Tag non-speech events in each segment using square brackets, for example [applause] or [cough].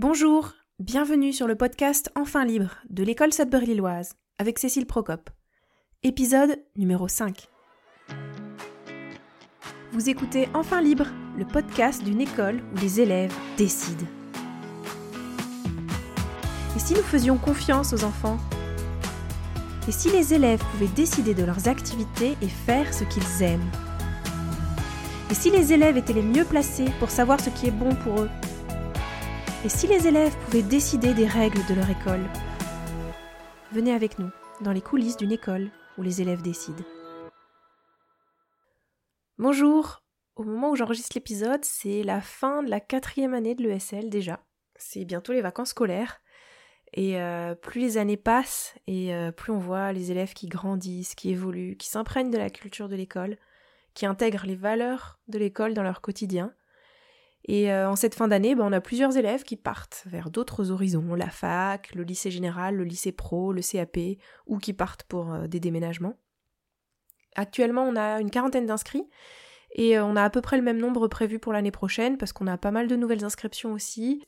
Bonjour, bienvenue sur le podcast Enfin libre de l'école Sudbury-Lilloise avec Cécile Procope. Épisode numéro 5. Vous écoutez Enfin libre, le podcast d'une école où les élèves décident. Et si nous faisions confiance aux enfants? Et si les élèves pouvaient décider de leurs activités et faire ce qu'ils aiment? Et si les élèves étaient les mieux placés pour savoir ce qui est bon pour eux? Et si les élèves pouvaient décider des règles de leur école Venez avec nous dans les coulisses d'une école où les élèves décident. Bonjour Au moment où j'enregistre l'épisode, c'est la fin de la quatrième année de l'ESL déjà. C'est bientôt les vacances scolaires. Et euh, plus les années passent et euh, plus on voit les élèves qui grandissent, qui évoluent, qui s'imprègnent de la culture de l'école, qui intègrent les valeurs de l'école dans leur quotidien. Et euh, en cette fin d'année, ben, on a plusieurs élèves qui partent vers d'autres horizons, la fac, le lycée général, le lycée pro, le CAP, ou qui partent pour euh, des déménagements. Actuellement, on a une quarantaine d'inscrits et euh, on a à peu près le même nombre prévu pour l'année prochaine parce qu'on a pas mal de nouvelles inscriptions aussi.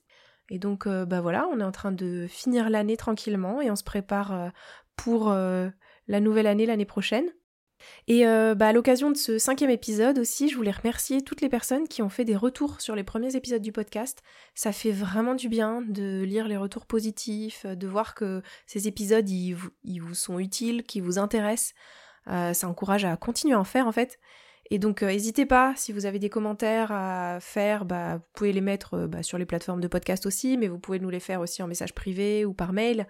Et donc, bah voilà, on est en train de finir l'année tranquillement et on se prépare pour la nouvelle année l'année prochaine. Et euh, bah, à l'occasion de ce cinquième épisode aussi, je voulais remercier toutes les personnes qui ont fait des retours sur les premiers épisodes du podcast. Ça fait vraiment du bien de lire les retours positifs, de voir que ces épisodes, ils vous, sont utiles, qu'ils vous intéressent. Euh, ça encourage à continuer à en faire en fait. Et donc euh, n'hésitez pas, si vous avez des commentaires à faire, bah, vous pouvez les mettre bah, sur les plateformes de podcast aussi, mais vous pouvez nous les faire aussi en message privé ou par mail.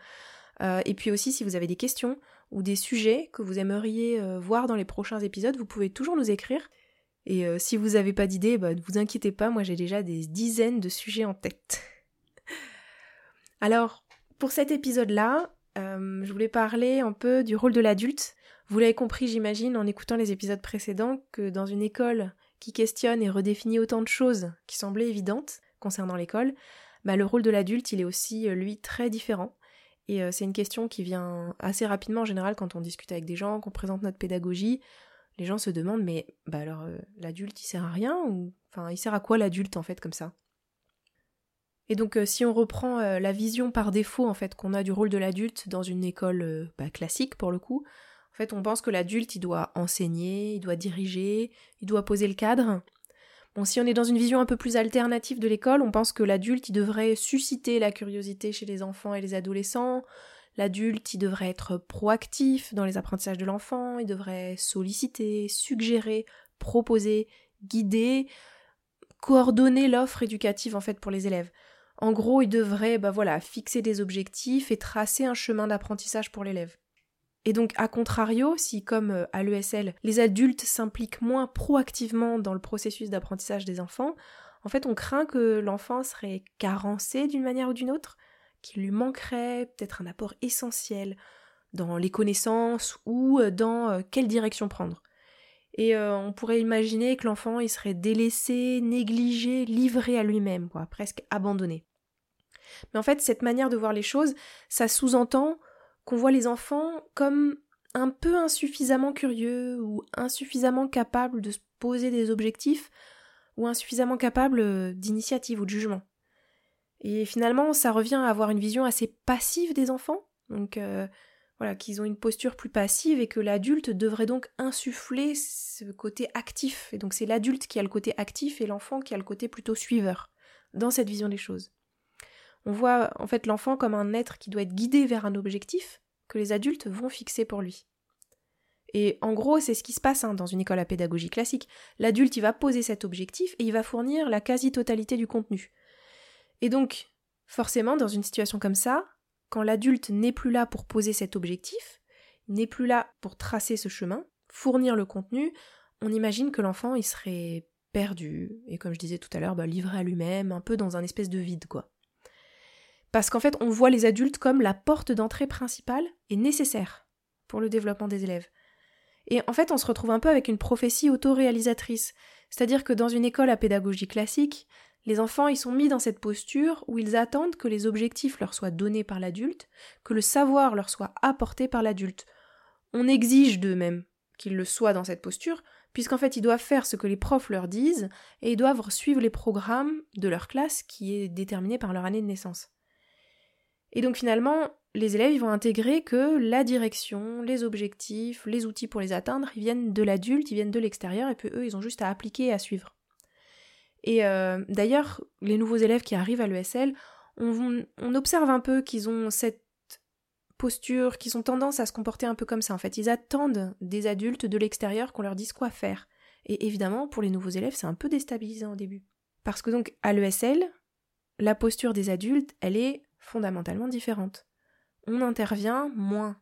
et puis aussi si vous avez des questions, ou des sujets que vous aimeriez euh, voir dans les prochains épisodes, vous pouvez toujours nous écrire. Et euh, si vous n'avez pas d'idée, bah, ne vous inquiétez pas, moi j'ai déjà des dizaines de sujets en tête. [laughs] Alors, pour cet épisode-là, euh, je voulais parler un peu du rôle de l'adulte. Vous l'avez compris, j'imagine, en écoutant les épisodes précédents, que dans une école qui questionne et redéfinit autant de choses qui semblaient évidentes concernant l'école, bah, le rôle de l'adulte, il est aussi, lui, très différent. Et euh, c'est une question qui vient assez rapidement en général quand on discute avec des gens, qu'on présente notre pédagogie. Les gens se demandent mais bah alors euh, l'adulte il sert à rien ou enfin il sert à quoi l'adulte en fait comme ça? Et donc euh, si on reprend la vision par défaut en fait qu'on a du rôle de l'adulte dans une école bah, classique pour le coup, en fait on pense que l'adulte il doit enseigner, il doit diriger, il doit poser le cadre, Si on est dans une vision un peu plus alternative de l'école, on pense que l'adulte, il devrait susciter la curiosité chez les enfants et les adolescents. L'adulte, il devrait être proactif dans les apprentissages de l'enfant, il devrait solliciter, suggérer, proposer, guider, coordonner l'offre éducative en fait pour les élèves. En gros, il devrait bah fixer des objectifs et tracer un chemin d'apprentissage pour l'élève. Et donc, à contrario, si comme euh, à l'ESL, les adultes s'impliquent moins proactivement dans le processus d'apprentissage des enfants, en fait, on craint que l'enfant serait carencé d'une manière ou d'une autre, qu'il lui manquerait peut-être un apport essentiel dans les connaissances ou euh, dans euh, quelle direction prendre. Et on pourrait imaginer que l'enfant il serait délaissé, négligé, livré à lui-même, quoi, presque abandonné. Mais en fait, cette manière de voir les choses, ça sous-entend qu'on voit les enfants comme un peu insuffisamment curieux ou insuffisamment capables de se poser des objectifs ou insuffisamment capables euh, d'initiative ou de jugement. Et finalement, ça revient à avoir une vision assez passive des enfants, donc euh, voilà, qu'ils ont une posture plus passive et que l'adulte devrait donc insuffler ce côté actif. Et donc c'est l'adulte qui a le côté actif et l'enfant qui a le côté plutôt suiveur dans cette vision des choses. On voit en fait l'enfant comme un être qui doit être guidé vers un objectif que les adultes vont fixer pour lui. Et en gros, c'est ce qui se passe hein, dans une école à pédagogie classique. L'adulte, il va poser cet objectif et il va fournir la quasi-totalité du contenu. Et donc, forcément, dans une situation comme ça, quand l'adulte n'est plus là pour poser cet objectif, n'est plus là pour tracer ce chemin, fournir le contenu, on imagine que l'enfant, il serait perdu, et comme je disais tout à l'heure, bah, livré à lui-même, un peu dans un espèce de vide, quoi. Parce qu'en fait, on voit les adultes comme la porte d'entrée principale et nécessaire pour le développement des élèves. Et en fait, on se retrouve un peu avec une prophétie autoréalisatrice. C'est-à-dire que dans une école à pédagogie classique, les enfants sont mis dans cette posture où ils attendent que les objectifs leur soient donnés par l'adulte, que le savoir leur soit apporté par l'adulte. On exige d'eux-mêmes qu'ils le soient dans cette posture, puisqu'en fait ils doivent faire ce que les profs leur disent et ils doivent suivre les programmes de leur classe qui est déterminé par leur année de naissance. Et donc finalement, les élèves ils vont intégrer que la direction, les objectifs, les outils pour les atteindre, ils viennent de l'adulte, ils viennent de l'extérieur, et puis eux, ils ont juste à appliquer et à suivre. Et euh, d'ailleurs, les nouveaux élèves qui arrivent à l'ESL, on, on observe un peu qu'ils ont cette posture, qu'ils ont tendance à se comporter un peu comme ça. En fait, ils attendent des adultes de l'extérieur qu'on leur dise quoi faire. Et évidemment, pour les nouveaux élèves, c'est un peu déstabilisant au début. Parce que donc, à l'ESL, la posture des adultes, elle est fondamentalement différente. On intervient moins,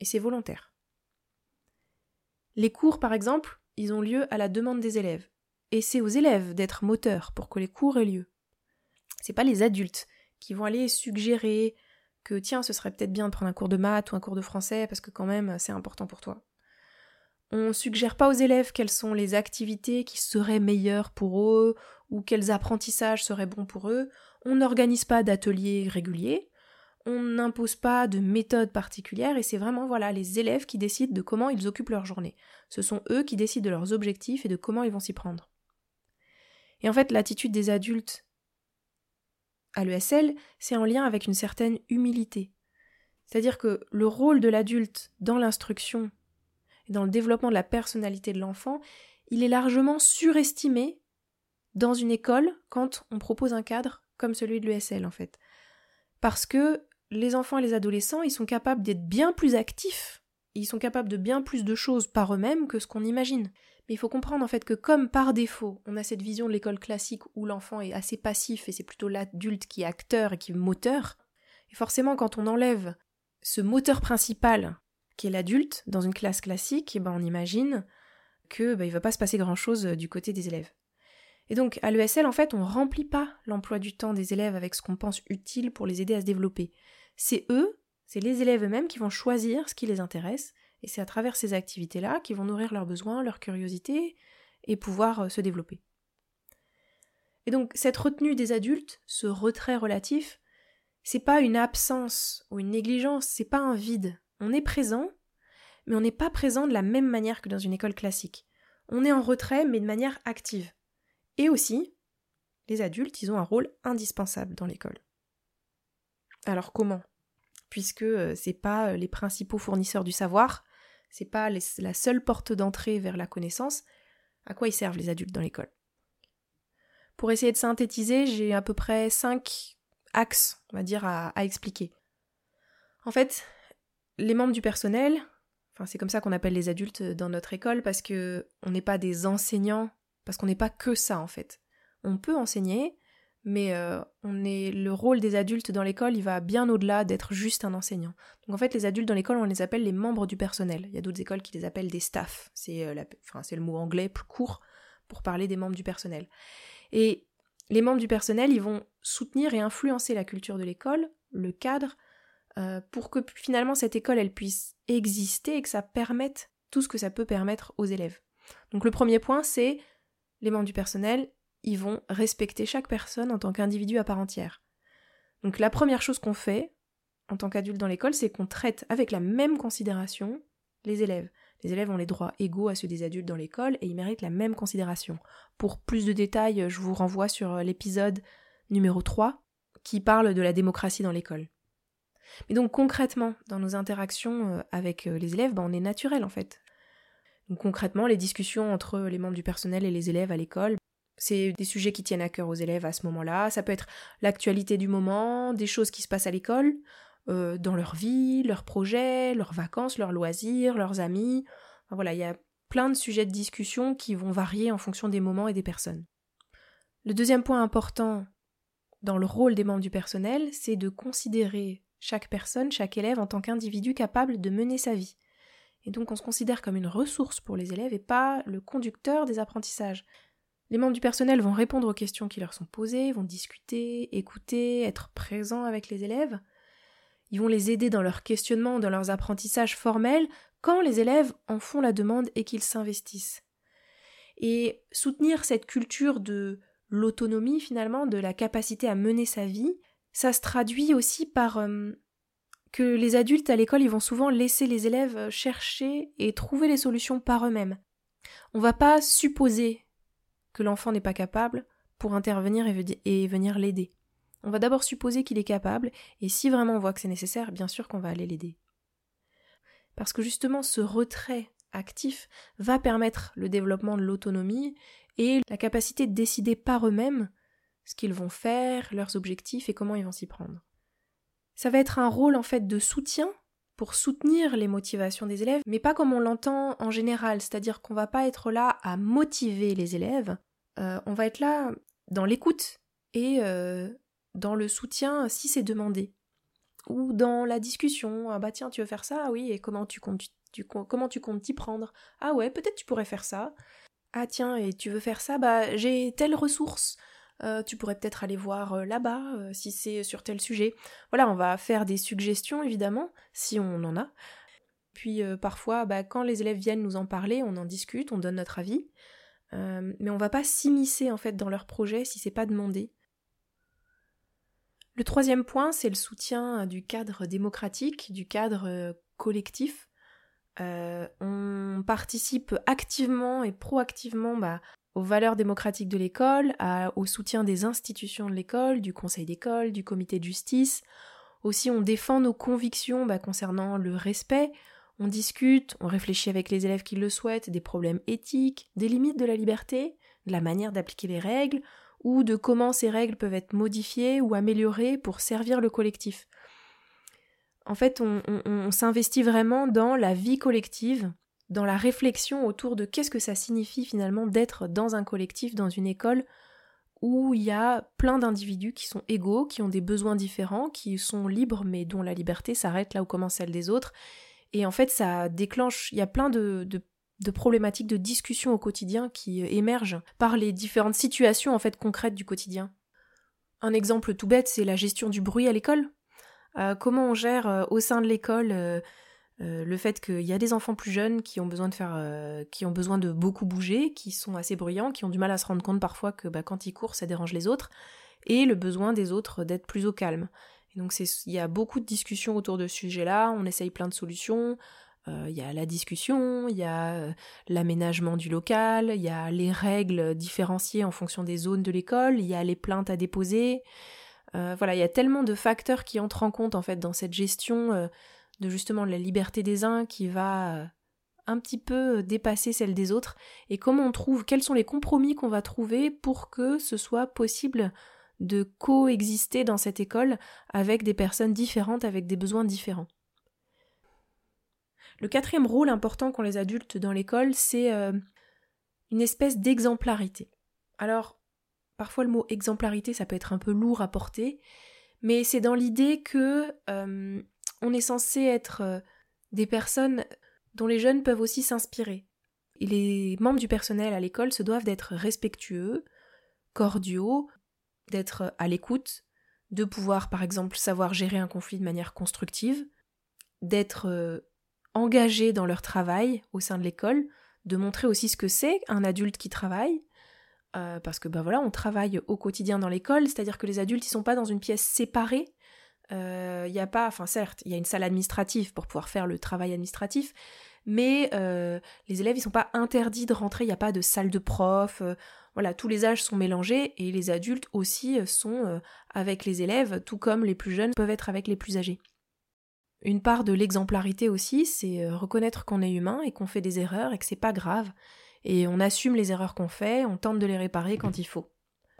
et c'est volontaire. Les cours, par exemple, ils ont lieu à la demande des élèves, et c'est aux élèves d'être moteurs pour que les cours aient lieu. C'est pas les adultes qui vont aller suggérer, que tiens, ce serait peut-être bien de prendre un cours de maths ou un cours de français parce que quand même c'est important pour toi. On suggère pas aux élèves quelles sont les activités qui seraient meilleures pour eux ou quels apprentissages seraient bons pour eux. On n'organise pas d'ateliers réguliers. On n'impose pas de méthode particulière et c'est vraiment voilà les élèves qui décident de comment ils occupent leur journée. Ce sont eux qui décident de leurs objectifs et de comment ils vont s'y prendre. Et en fait, l'attitude des adultes à l'ESL, c'est en lien avec une certaine humilité. C'est-à-dire que le rôle de l'adulte dans l'instruction et dans le développement de la personnalité de l'enfant, il est largement surestimé dans une école quand on propose un cadre comme celui de l'ESL en fait. Parce que les enfants et les adolescents, ils sont capables d'être bien plus actifs, ils sont capables de bien plus de choses par eux-mêmes que ce qu'on imagine. Mais il faut comprendre en fait que comme par défaut, on a cette vision de l'école classique où l'enfant est assez passif et c'est plutôt l'adulte qui est acteur et qui est moteur, et forcément quand on enlève ce moteur principal qui est l'adulte dans une classe classique, eh ben on imagine que ben, il va pas se passer grand chose euh, du côté des élèves. Et donc à l'ESL en fait on remplit pas l'emploi du temps des élèves avec ce qu'on pense utile pour les aider à se développer. C'est eux, c'est les élèves eux-mêmes qui vont choisir ce qui les intéresse et c'est à travers ces activités-là qu'ils vont nourrir leurs besoins, leur curiosité et pouvoir euh, se développer. Et donc cette retenue des adultes, ce retrait relatif, c'est pas une absence ou une négligence, c'est pas un vide. On est présent, mais on n'est pas présent de la même manière que dans une école classique. On est en retrait, mais de manière active. Et aussi, les adultes, ils ont un rôle indispensable dans l'école. Alors comment? Puisque euh, c'est pas euh, les principaux fournisseurs du savoir, c'est pas la seule porte d'entrée vers la connaissance. À quoi ils servent les adultes dans l'école? Pour essayer de synthétiser, j'ai à peu près cinq axes, on va dire, à, expliquer. En fait, les membres du personnel, enfin c'est comme ça qu'on appelle les adultes dans notre école parce que on n'est pas des enseignants, parce qu'on n'est pas que ça en fait. On peut enseigner, mais euh, le rôle des adultes dans l'école, il va bien au-delà d'être juste un enseignant. Donc en fait, les adultes dans l'école, on les appelle les membres du personnel. Il y a d'autres écoles qui les appellent des staffs. C'est euh, le mot anglais plus court pour parler des membres du personnel. Et les membres du personnel, ils vont soutenir et influencer la culture de l'école, le cadre, euh, pour que finalement cette école, elle puisse exister et que ça permette tout ce que ça peut permettre aux élèves. Donc le premier point, c'est les membres du personnel, ils vont respecter chaque personne en tant qu'individu à part entière. Donc la première chose qu'on fait en tant qu'adulte dans l'école, c'est qu'on traite avec la même considération les élèves. Les élèves ont les droits égaux à ceux des adultes dans l'école et ils méritent la même considération. Pour plus de détails, je vous renvoie sur l'épisode numéro 3 qui parle de la démocratie dans l'école. Mais donc concrètement, dans nos interactions euh, avec euh, les élèves, ben, on est naturel en fait. Donc concrètement, les discussions entre les membres du personnel et les élèves à l'école, c'est des sujets qui tiennent à cœur aux élèves à ce moment-là. Ça peut être l'actualité du moment, des choses qui se passent à l'école, euh, dans leur vie, leurs projets, leurs vacances, leurs loisirs, leurs amis. voilà, il y a plein de sujets de discussion qui vont varier en fonction des moments et des personnes. Le deuxième point important dans le rôle des membres du personnel, c'est de considérer chaque personne, chaque élève en tant qu'individu capable de mener sa vie. Et donc on se considère comme une ressource pour les élèves et pas le conducteur des apprentissages. Les membres du personnel vont répondre aux questions qui leur sont posées, vont discuter, écouter, être présents avec les élèves. Ils vont les aider dans leurs questionnements, dans leurs apprentissages formels, quand les élèves en font la demande et qu'ils s'investissent. Et soutenir cette culture de l'autonomie finalement, de la capacité à mener sa vie, ça se traduit aussi par euh, que les adultes à l'école, ils vont souvent laisser les élèves chercher et trouver les solutions par eux-mêmes. On va pas supposer que l'enfant n'est pas capable pour intervenir et, venir l'aider. On va d'abord supposer qu'il est capable, et si vraiment on voit que c'est nécessaire, bien sûr qu'on va aller l'aider. Parce que justement, ce retrait actif va permettre le développement de l'autonomie et la capacité de décider par eux-mêmes ce qu'ils vont faire, leurs objectifs et comment ils vont s'y prendre. Ça va être un rôle en fait de soutien pour soutenir les motivations des élèves, mais pas comme on l'entend en général, c'est-à-dire qu'on va pas être là à motiver les élèves, euh, on va être là dans l'écoute et euh, dans le soutien si c'est demandé. Ou dans la discussion, ah bah tiens, tu veux faire ça, ah oui, et comment tu comptes t'y prendre? Ah ouais, peut-être tu pourrais faire ça. Ah tiens, et tu veux faire ça? Bah j'ai telle ressource. Euh, tu pourrais peut-être aller voir là-bas si c'est sur tel sujet. Voilà, on va faire des suggestions évidemment, si on en a. Puis parfois, bah, quand les élèves viennent nous en parler, on en discute, on donne notre avis. Mais on va pas s'immiscer en fait dans leur projet si c'est pas demandé. Le troisième point, c'est le soutien du cadre démocratique, du cadre collectif. Euh, on participe activement et proactivement bah, aux valeurs démocratiques de l'école, au soutien des institutions de l'école, du conseil d'école, du comité de justice. Aussi, on défend nos convictions bah, concernant le respect. On discute, on réfléchit avec les élèves qui le souhaitent des problèmes éthiques, des limites de la liberté, de la manière d'appliquer les règles, ou de comment ces règles peuvent être modifiées ou améliorées pour servir le collectif en fait, on, s'investit vraiment dans la vie collective, dans la réflexion autour de qu'est-ce que ça signifie finalement d'être dans un collectif, dans une école où il y a plein d'individus qui sont égaux, qui ont des besoins différents, qui sont libres, mais dont la liberté s'arrête là où commence celle des autres. Et en fait, ça déclenche, il y a plein de, problématiques de discussion au quotidien qui émergent par les différentes situations en fait concrètes du quotidien. Un exemple tout bête, c'est la gestion du bruit à l'école. Euh, comment on gère euh, au sein de l'école euh, le fait qu'il y a des enfants plus jeunes qui ont besoin de faire, qui ont besoin de beaucoup bouger, qui sont assez bruyants, qui ont du mal à se rendre compte parfois que bah, quand ils courent, ça dérange les autres, et le besoin des autres d'être plus au calme. Donc il y a beaucoup de discussions autour de ce sujet-là. On essaye plein de solutions. Il y a la discussion, il y a l'aménagement du local, il y a les règles différenciées en fonction des zones de l'école, il y a les plaintes à déposer, euh, voilà, il y a tellement de facteurs qui entrent en compte en fait dans cette gestion euh, de justement la liberté des uns qui va euh, un petit peu dépasser celle des autres et comment on trouve quels sont les compromis qu'on va trouver pour que ce soit possible de coexister dans cette école avec des personnes différentes avec des besoins différents. Le quatrième rôle important qu'ont les adultes dans l'école, c'est une espèce d'exemplarité. Alors, Parfois le mot exemplarité, ça peut être un peu lourd à porter, mais c'est dans l'idée que euh, on est censé être euh, des personnes dont les jeunes peuvent aussi s'inspirer. Les membres du personnel à l'école se doivent d'être respectueux, cordiaux, d'être à l'écoute, de pouvoir par exemple savoir gérer un conflit de manière constructive, d'être euh, engagés dans leur travail au sein de l'école, de montrer aussi ce que c'est un adulte qui travaille, euh, parce que ben voilà, on travaille au quotidien dans l'école, c'est-à-dire que les adultes ils sont pas dans une pièce séparée. Il euh, n'y a pas, enfin certes, il y a une salle administrative pour pouvoir faire le travail administratif, mais euh, les élèves ils sont pas interdits de rentrer. Il n'y a pas de salle de prof. voilà, tous les âges sont mélangés et les adultes aussi sont avec les élèves, tout comme les plus jeunes peuvent être avec les plus âgés. Une part de l'exemplarité aussi, c'est reconnaître qu'on est humain et qu'on fait des erreurs et que c'est pas grave et on assume les erreurs qu'on fait, on tente de les réparer quand il faut.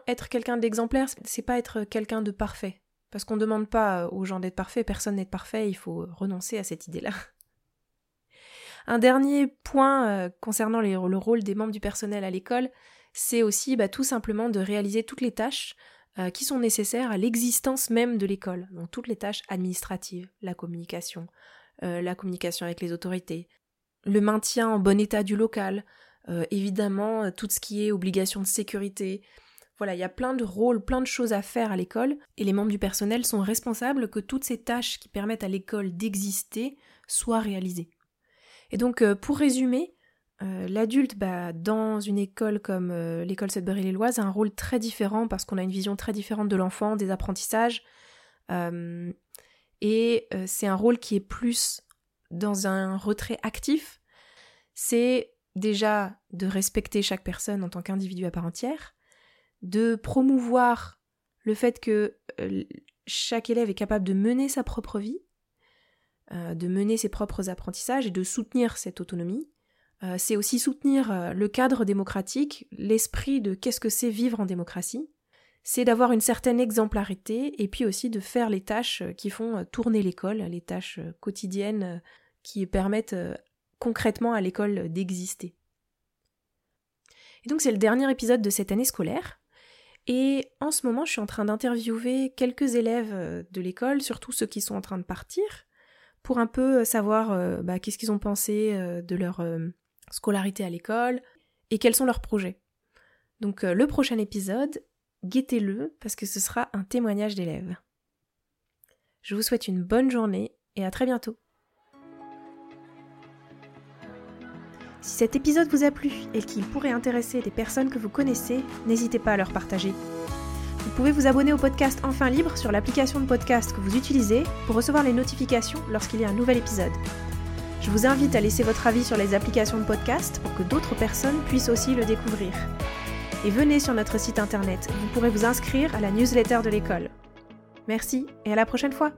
Être quelqu'un d'exemplaire, c'est pas être quelqu'un de parfait. Parce qu'on ne demande pas aux gens d'être parfaits, personne n'est parfait, il faut renoncer à cette idée-là. [laughs] Un dernier point euh, concernant le rôle des membres du personnel à l'école, c'est aussi bah, tout simplement de réaliser toutes les tâches euh, qui sont nécessaires à l'existence même de l'école. Donc toutes les tâches administratives, la communication, euh, la communication avec les autorités, le maintien en bon état du local, euh, évidemment, euh, tout ce qui est obligation de sécurité. Voilà, il y a plein de rôles, plein de choses à faire à l'école, et les membres du personnel sont responsables que toutes ces tâches qui permettent à l'école d'exister soient réalisées. Et donc, euh, pour résumer, l'adulte, bah, dans une école comme l'école Sudbury-les-Loise, a un rôle très différent parce qu'on a une vision très différente de l'enfant, des apprentissages, et c'est un rôle qui est plus dans un retrait actif. C'est déjà de respecter chaque personne en tant qu'individu à part entière, de promouvoir le fait que euh, chaque élève est capable de mener sa propre vie, euh, de mener ses propres apprentissages et de soutenir cette autonomie. Euh, c'est aussi soutenir le cadre démocratique, l'esprit de qu'est-ce que c'est vivre en démocratie. C'est d'avoir une certaine exemplarité et puis aussi de faire les tâches qui font tourner l'école, les tâches quotidiennes qui permettent concrètement à l'école d'exister. Et donc c'est le dernier épisode de cette année scolaire. Et en ce moment, je suis en train d'interviewer quelques élèves euh, de l'école, surtout ceux qui sont en train de partir, pour un peu euh, savoir euh, bah, qu'est-ce qu'ils ont pensé de leur scolarité à l'école et quels sont leurs projets. Donc le prochain épisode, guettez-le parce que ce sera un témoignage d'élèves. Je vous souhaite une bonne journée et à très bientôt. Si cet épisode vous a plu et qu'il pourrait intéresser des personnes que vous connaissez, n'hésitez pas à leur partager. Vous pouvez vous abonner au podcast Enfin Libre sur l'application de podcast que vous utilisez pour recevoir les notifications lorsqu'il y a un nouvel épisode. Je vous invite à laisser votre avis sur les applications de podcast pour que d'autres personnes puissent aussi le découvrir. Et venez sur notre site internet, vous pourrez vous inscrire à la newsletter de l'école. Merci et à la prochaine fois